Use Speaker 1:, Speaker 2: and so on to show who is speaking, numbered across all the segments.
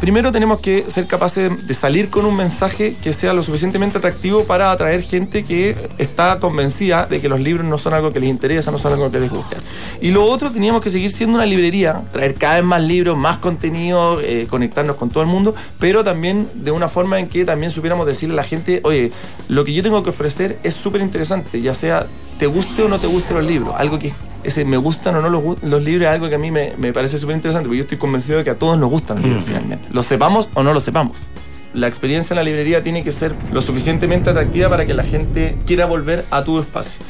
Speaker 1: Primero tenemos que ser capaces de salir con un mensaje que sea lo suficientemente atractivo para atraer gente que está convencida de que los libros no son algo que les interesa, no son algo que les gusta. Y lo otro, teníamos que seguir siendo una librería, traer cada vez más libros, más contenido, eh, conectarnos con todo el mundo, pero también de una forma en que también supiéramos decirle a la gente, oye, lo que yo tengo que ofrecer es súper interesante, ya sea te guste o no te guste los libros, algo que ese me gustan o no los, los libros es algo que a mí me, me parece súper interesante, porque yo estoy convencido de que a todos nos gustan los libros finalmente, lo sepamos o no lo sepamos. La experiencia en la librería tiene que ser lo suficientemente atractiva para que la gente quiera volver a tu espacio.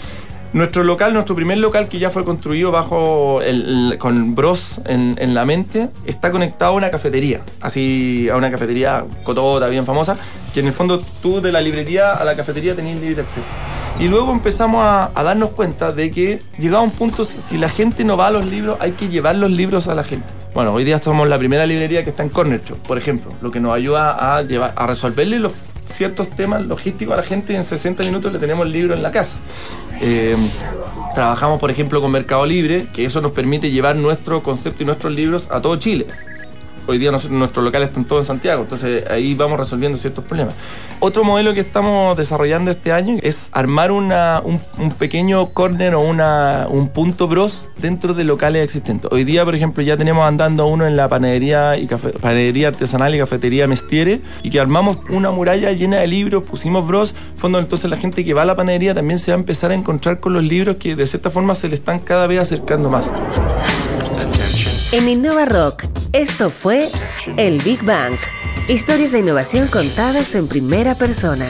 Speaker 1: Nuestro local, nuestro primer local que ya fue construido bajo el, con Bros en, en, la mente, está conectado a una cafetería, así a una cafetería cotota, bien famosa, que en el fondo tú de la librería a la cafetería tenías libre acceso. Y luego empezamos a, darnos cuenta de que llegaba un punto, si la gente no va a los libros, hay que llevar los libros a la gente. Bueno, hoy día somos la primera librería que está en Corner Shop, por ejemplo, lo que nos ayuda a resolverle los ciertos temas logísticos a la gente y en 60 minutos le tenemos el libro en la casa. Eh, trabajamos, por ejemplo, con Mercado Libre, que eso nos permite llevar nuestro concepto y nuestros libros a todo Chile. Hoy día nosotros, nuestros locales están todos en Santiago, entonces ahí vamos resolviendo ciertos problemas. Otro modelo que estamos desarrollando este año es armar una, un, pequeño corner o un punto bros dentro de locales existentes. Hoy día, por ejemplo, ya tenemos andando uno en la panadería, y cafe, panadería artesanal y cafetería Mestiere y que armamos una muralla llena de libros, pusimos bros, fondo entonces la gente que va a la panadería también se va a empezar a encontrar con los libros que de cierta forma se le están cada vez acercando más.
Speaker 2: En Innova Rock, esto fue el Big Bang. Historias de innovación contadas en primera persona.